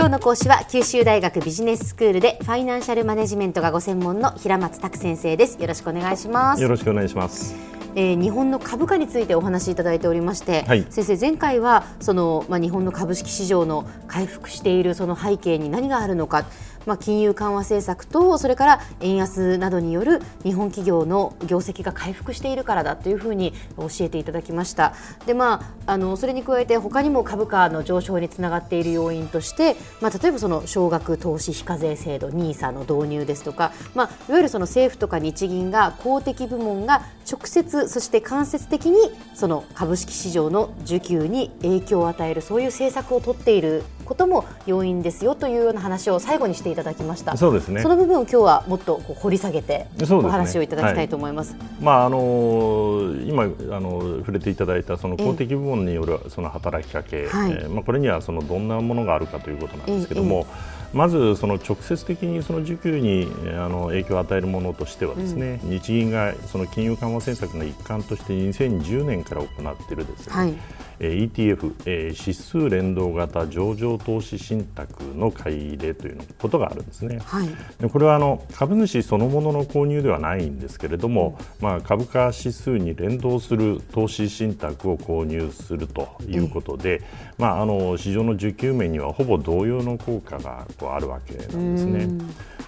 今日の講師は九州大学ビジネススクールでファイナンシャルマネジメントがご専門の平松卓先生です。よろしくお願いします。よろしくお願いします。えー、日本の株価についてお話しいただいておりまして、はい、先生前回はそのまあ日本の株式市場の回復しているその背景に何があるのかまあ、金融緩和政策とそれから円安などによる日本企業の業績が回復しているからだというふうに教えていただきました。で、まあ、あのそれに加えて他にも株価の上昇につながっている要因として、まあ、例えばその少額投資非課税制度 NISA の導入ですとか、まあ、いわゆるその政府とか日銀が公的部門が直接そして間接的にその株式市場の需給に影響を与えるそういう政策を取っていることも要因ですよというような話を最後にしていただきました。そうですね。その部分を今日はもっとこう掘り下げてお話をいただきたいと思います、ねはい、まああの今あの触れていただいたその公的部門によるその働きかけ、えー、まあ、これにはそのどんなものがあるかということなんですけれども、まずその直接的にその需給にあの影響を与えるものとしてはですね、うん、日銀がその金融緩和政策の一環として2010年から行っているですね、はい。ETF、え指数連動型上場投資信託の買い入れということがあるんですね。はい、でこれはあの株主そのものの購入ではないんですけれども、うん、まあ、株価指数に連動する投資信託を購入するということで、まあ、あの市場の需給面にはほぼ同様の効果がこうあるわけなんですね。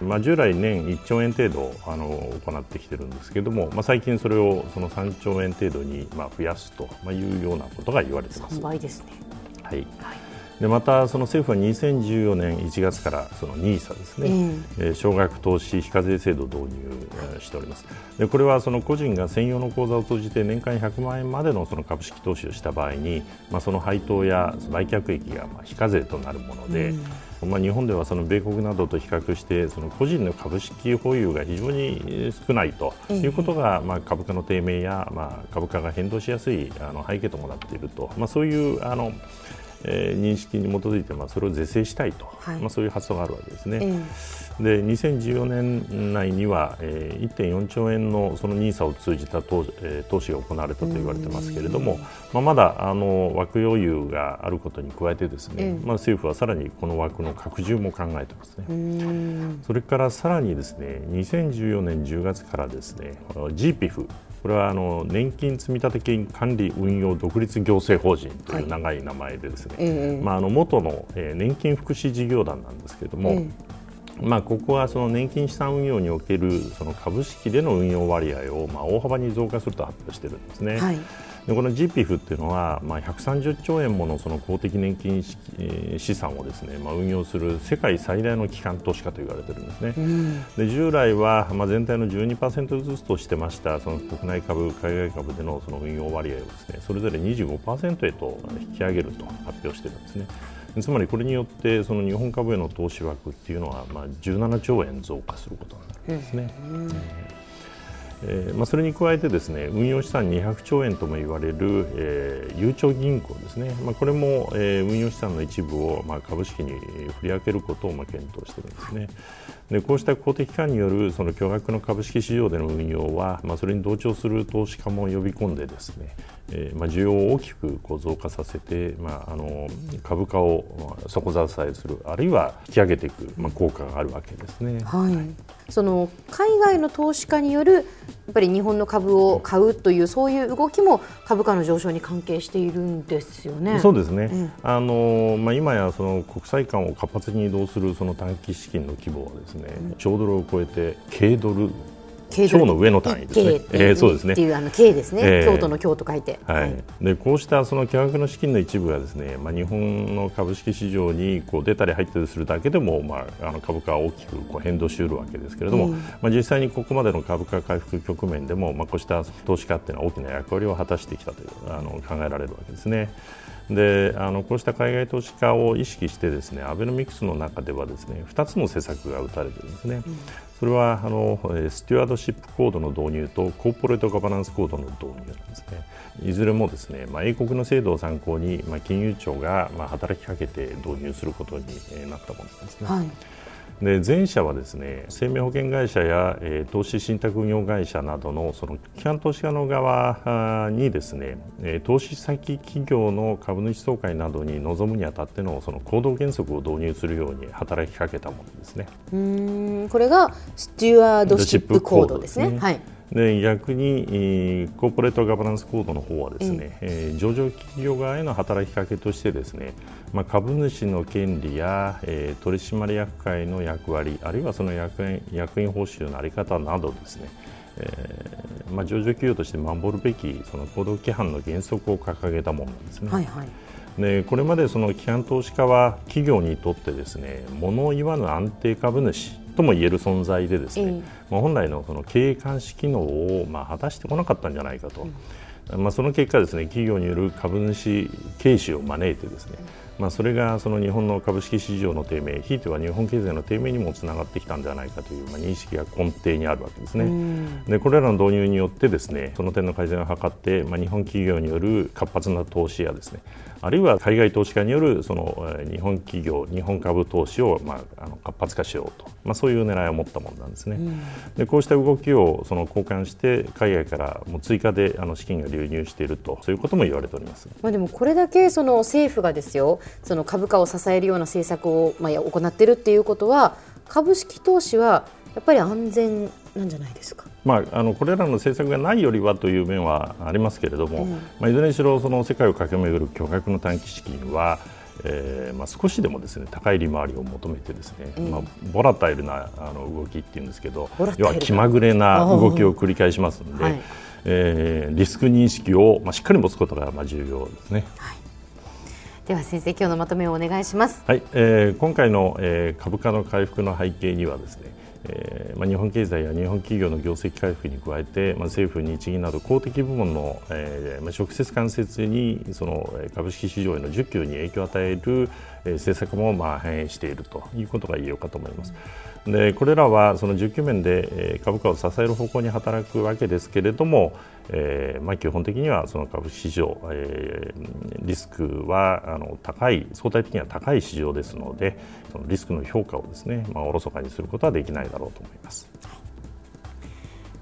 まあ、従来年1兆円程度あの行ってきてるんですけれども、まあ、最近それをその3兆円程度にまあ増やすというようなことが言われてます。倍ですね。はい、はいでまたその政府は2014年1月からその NISA ですね、えー、少額投資非課税制度を導入しております。でこれはその個人が専用の口座を通じて年間100万円までのその株式投資をした場合に、まあ、その配当や売却益がまあ非課税となるもので、うん、まあ、日本ではその米国などと比較してその個人の株式保有が非常に少ないということが、まあ、株価の低迷や、まあ、株価が変動しやすいあの背景ともなっていると、まあ、そういうあのえー、認識に基づいて、まあ、それを是正したいと、はい、まあ、そういう発想があるわけですね。えー、で2014年内には、えー、1.4兆円のその NISA を通じた投,、えー、投資が行われたと言われてますけれども、まあ、まだあの枠余裕があることに加えてですね、えー、まあ、政府はさらにこの枠の拡充も考えてますね。それからさらにですね2014年10月からですね GPIF これはあの年金積立金管理運用独立行政法人という長い名前でですね、はい、まあ、あの元の、え年金福祉事業団なんですけれども、えまあ、ここはその年金資産運用におけるその株式での運用割合をまあ大幅に増加すると発表しているんですね。はいでこの GPIF っていうのは、まあ、130兆円ものその公的年金資産をですね、まあ、運用する世界最大の機関投資家と言われているんですね、うん、で従来は、まあ、全体の12%ずつとしてましたその国内株、海外株でのその運用割合をですねそれぞれ25%へと引き上げると発表しているんですね。つまりこれによってその日本株への投資枠っていうのはまあ17兆円増加することになるんですね。うんえまあ、それに加えてですね運用資産200兆円とも言われる、えー、ゆうちょ銀行ですね、まあ、これも、えー、運用資産の一部を、まあ、株式に振り分けることを、まあ、検討しているんですね。でこうした公的機関によるその巨額の株式市場での運用は、まあ、それに同調する投資家も呼び込んでですね、えーまあ、需要を大きくこう増加させて、まあ、あの株価を底支えするあるいは引き上げていく、まあ、効果があるわけですね。はい、その海外の投資家によるやっぱり日本の株を買うというそういう動きも株価の上昇に関係しているんですよね。そうですね。うん、あのまあ今やその国際間を活発に移動するその短期資金の規模はですね、うん、兆ドルを超えて軽ドル京の上の単位ですね。えー、そうですね。っていうあの京ですね、えー、京都の京と書いて。はい。でこうしたその巨額の資金の一部がですね、まあ日本の株式市場にこう出たり入ったりするだけでもまああの株価は大きくこう変動しうるわけですけれども、うん、まあ実際にここまでの株価回復局面でもまあこうした投資家っていうのは大きな役割を果たしてきたというあの考えられるわけですね。であのこうした海外投資家を意識してですねアベノミクスの中ではですね2つの施策が打たれているんですね。うんそれはあのスチュワードシップコードの導入とコーポレートガバナンスコードの導入なんですね。いずれもですね、まあ、英国の制度を参考に、まあ、金融庁がまあ働きかけて導入することになったものですね。はいで前者はですね生命保険会社や、えー、投資信託運用会社などのその機関投資家の側にですね、えー、投資先企業の株主総会などに臨むにあたってのその行動原則を導入するように働きかけたものですね。うんこれがスチュワードシップコードですね。はい。で逆にコーポレートガバナンスコードの方はですね、えー、上場企業側への働きかけとしてですね、まあ、株主の権利や、えー、取締役会の役割あるいはその役員役員報酬の在り方などですね、えーまあ、上場企業として守るべきその行動規範の原則を掲げたものなんですね。はいはいでこれまでその機関投資家は企業にとってですね物を言わぬ安定株主とも言える存在でですね、えー、まあ、本来のその経営監視機能をまあ果たしてこなかったんじゃないかと、うん、まあ、その結果ですね企業による株主軽視を招いてですね、まあ、それがその日本の株式市場の低迷ひいては日本経済の低迷にもつながってきたんではないかという、まあ、認識が根底にあるわけですね、うん、でこれらの導入によってですねその点の改善を図って、まあ、日本企業による活発な投資やですねあるいは海外投資家によるその日本企業、日本株投資をまああの活発化しようと、まあ、そういう狙いを持ったものなんですね。うん、でこうした動きをその交換して海外からもう追加であの資金が流入しているとそういうことも言われております。まあでもこれだけその政府がですよ、その株価を支えるような政策をまあ行っているっていうことは株式投資はやっぱり安全なんじゃないですか。まあ、あのこれらの政策がないよりはという面はありますけれども、うん、まあ、いずれにしろその世界を駆け巡る巨額の短期資金は、えーまあ、少しでもですね高い利回りを求めてですね、まあ、ボラタイルなあの動きっていうんですけど要は気まぐれな動きを繰り返しますので、はい、えー、リスク認識を、まあ、しっかり持つことがまあ重要ですね。はい。では先生今日のまとめをお願いします。はい、えー、今回の、えー、株価の回復の背景にはですね、えーまあ、日本経済や日本企業の業績回復に加えて、まあ、政府、日銀など公的部門の、えーまあ、直接間接にその株式市場への需給に影響を与える、政策もまあ反映しているということが言えようかと思います。でこれらはその需給面で株価を支える方向に働くわけですけれども、えーまあ、基本的にはその株市場、えー、リスクはあの高い相対的には高い市場ですのでそのリスクの評価をですね、まあ、おろそかにすることはできないだろうと思います。